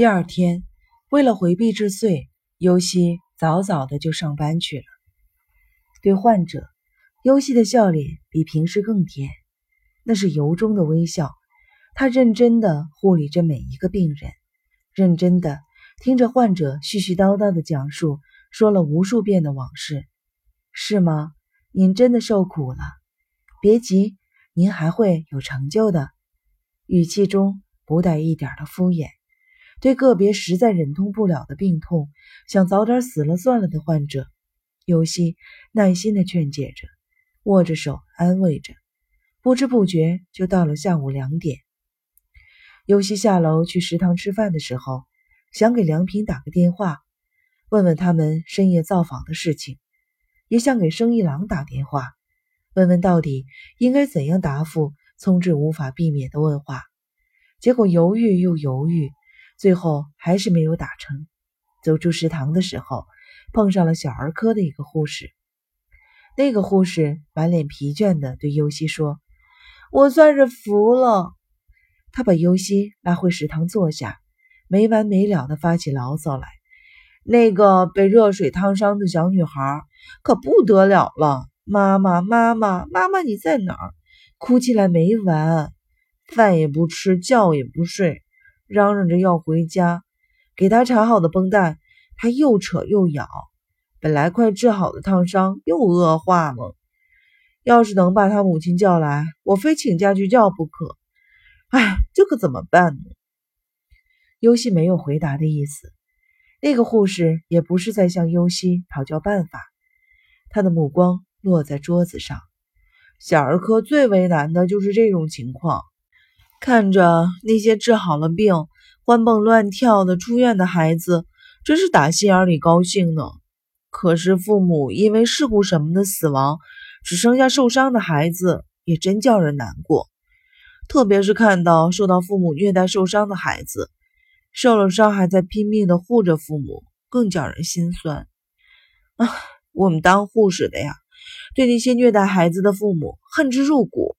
第二天，为了回避治罪，尤西早早的就上班去了。对患者，尤西的笑脸比平时更甜，那是由衷的微笑。他认真的护理着每一个病人，认真的听着患者絮絮叨叨的讲述，说了无数遍的往事。是吗？您真的受苦了？别急，您还会有成就的。语气中不带一点的敷衍。对个别实在忍痛不了的病痛，想早点死了算了的患者，尤西耐心的劝解着，握着手安慰着。不知不觉就到了下午两点。尤西下楼去食堂吃饭的时候，想给梁平打个电话，问问他们深夜造访的事情，也想给生意郎打电话，问问到底应该怎样答复聪智无法避免的问话。结果犹豫又犹豫。最后还是没有打成。走出食堂的时候，碰上了小儿科的一个护士。那个护士满脸疲倦地对尤西说：“我算是服了。”他把尤西拉回食堂坐下，没完没了地发起牢骚来。那个被热水烫伤的小女孩可不得了了！妈妈，妈妈，妈妈，你在哪儿？哭起来没完，饭也不吃，觉也不睡。嚷嚷着要回家，给他缠好的绷带，他又扯又咬，本来快治好的烫伤又恶化了。要是能把他母亲叫来，我非请假去叫不可。哎，这可怎么办呢？尤西没有回答的意思，那个护士也不是在向尤西讨教办法，他的目光落在桌子上。小儿科最为难的就是这种情况。看着那些治好了病、欢蹦乱跳的出院的孩子，真是打心眼里高兴呢。可是父母因为事故什么的死亡，只剩下受伤的孩子，也真叫人难过。特别是看到受到父母虐待受伤的孩子，受了伤还在拼命的护着父母，更叫人心酸。啊，我们当护士的呀，对那些虐待孩子的父母恨之入骨。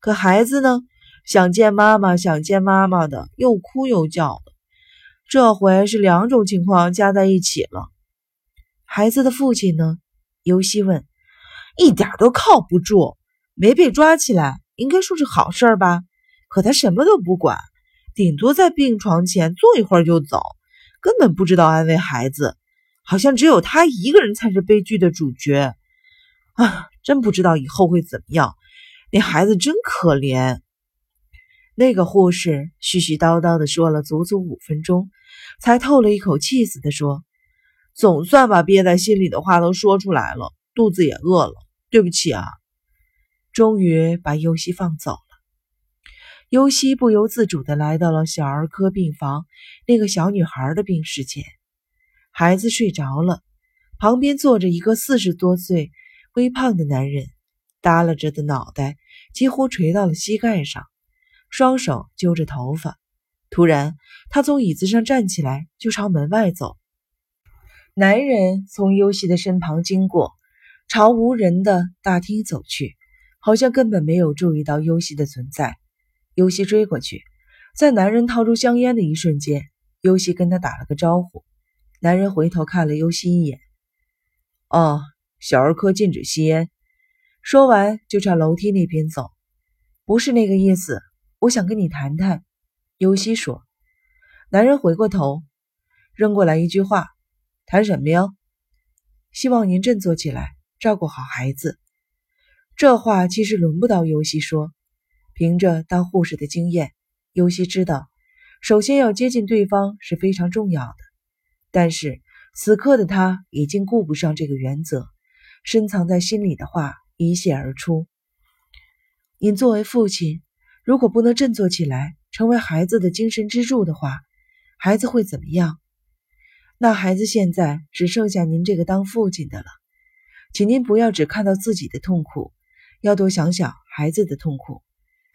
可孩子呢？想见妈妈，想见妈妈的，又哭又叫的。这回是两种情况加在一起了。孩子的父亲呢？尤西问。一点都靠不住，没被抓起来，应该说是好事吧？可他什么都不管，顶多在病床前坐一会儿就走，根本不知道安慰孩子，好像只有他一个人才是悲剧的主角。啊，真不知道以后会怎么样。那孩子真可怜。那个护士絮絮叨叨的说了足足五分钟，才透了一口气似的说：“总算把憋在心里的话都说出来了，肚子也饿了，对不起啊。”终于把尤西放走了。尤西不由自主的来到了小儿科病房那个小女孩的病室前，孩子睡着了，旁边坐着一个四十多岁、微胖的男人，耷拉着的脑袋几乎垂到了膝盖上。双手揪着头发，突然，他从椅子上站起来，就朝门外走。男人从尤西的身旁经过，朝无人的大厅走去，好像根本没有注意到尤西的存在。尤西追过去，在男人掏出香烟的一瞬间，尤西跟他打了个招呼。男人回头看了尤西一眼：“哦，小儿科禁止吸烟。”说完就朝楼梯那边走。不是那个意思。我想跟你谈谈，尤西说。男人回过头，扔过来一句话：“谈什么呀？”希望您振作起来，照顾好孩子。这话其实轮不到尤西说。凭着当护士的经验，尤西知道，首先要接近对方是非常重要的。但是此刻的他已经顾不上这个原则，深藏在心里的话一泻而出：“您作为父亲。”如果不能振作起来，成为孩子的精神支柱的话，孩子会怎么样？那孩子现在只剩下您这个当父亲的了，请您不要只看到自己的痛苦，要多想想孩子的痛苦。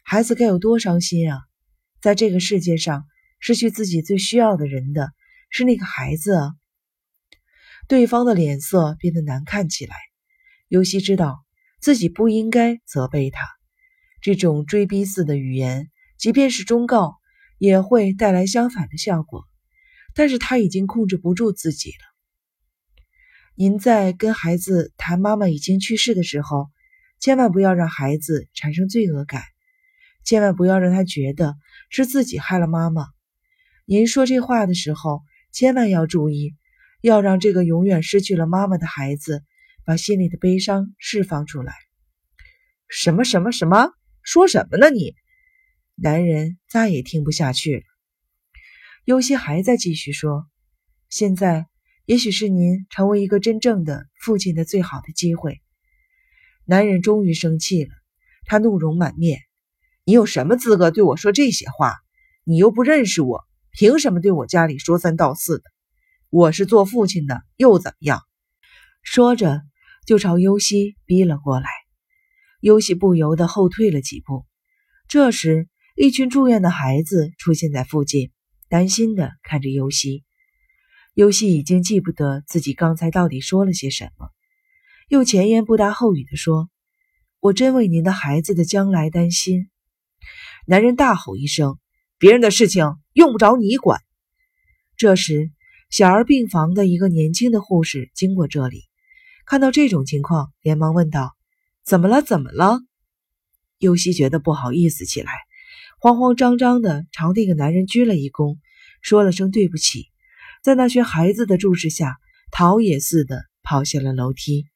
孩子该有多伤心啊！在这个世界上，失去自己最需要的人的是那个孩子啊！对方的脸色变得难看起来，尤西知道自己不应该责备他。这种追逼似的语言，即便是忠告，也会带来相反的效果。但是他已经控制不住自己了。您在跟孩子谈妈妈已经去世的时候，千万不要让孩子产生罪恶感，千万不要让他觉得是自己害了妈妈。您说这话的时候，千万要注意，要让这个永远失去了妈妈的孩子把心里的悲伤释放出来。什么什么什么？说什么呢？你？男人再也听不下去了。尤西还在继续说：“现在。”也许是您成为一个真正的父亲的最好的机会。男人终于生气了，他怒容满面：“你有什么资格对我说这些话？你又不认识我，凭什么对我家里说三道四的？我是做父亲的，又怎么样？”说着，就朝尤西逼了过来。尤西不由得后退了几步。这时，一群住院的孩子出现在附近，担心的看着尤西。尤西已经记不得自己刚才到底说了些什么，又前言不搭后语地说：“我真为您的孩子的将来担心。”男人大吼一声：“别人的事情用不着你管！”这时，小儿病房的一个年轻的护士经过这里，看到这种情况，连忙问道：“怎么了？怎么了？”尤西觉得不好意思起来，慌慌张张的朝那个男人鞠了一躬，说了声对不起。在那群孩子的注视下，逃也似的跑下了楼梯。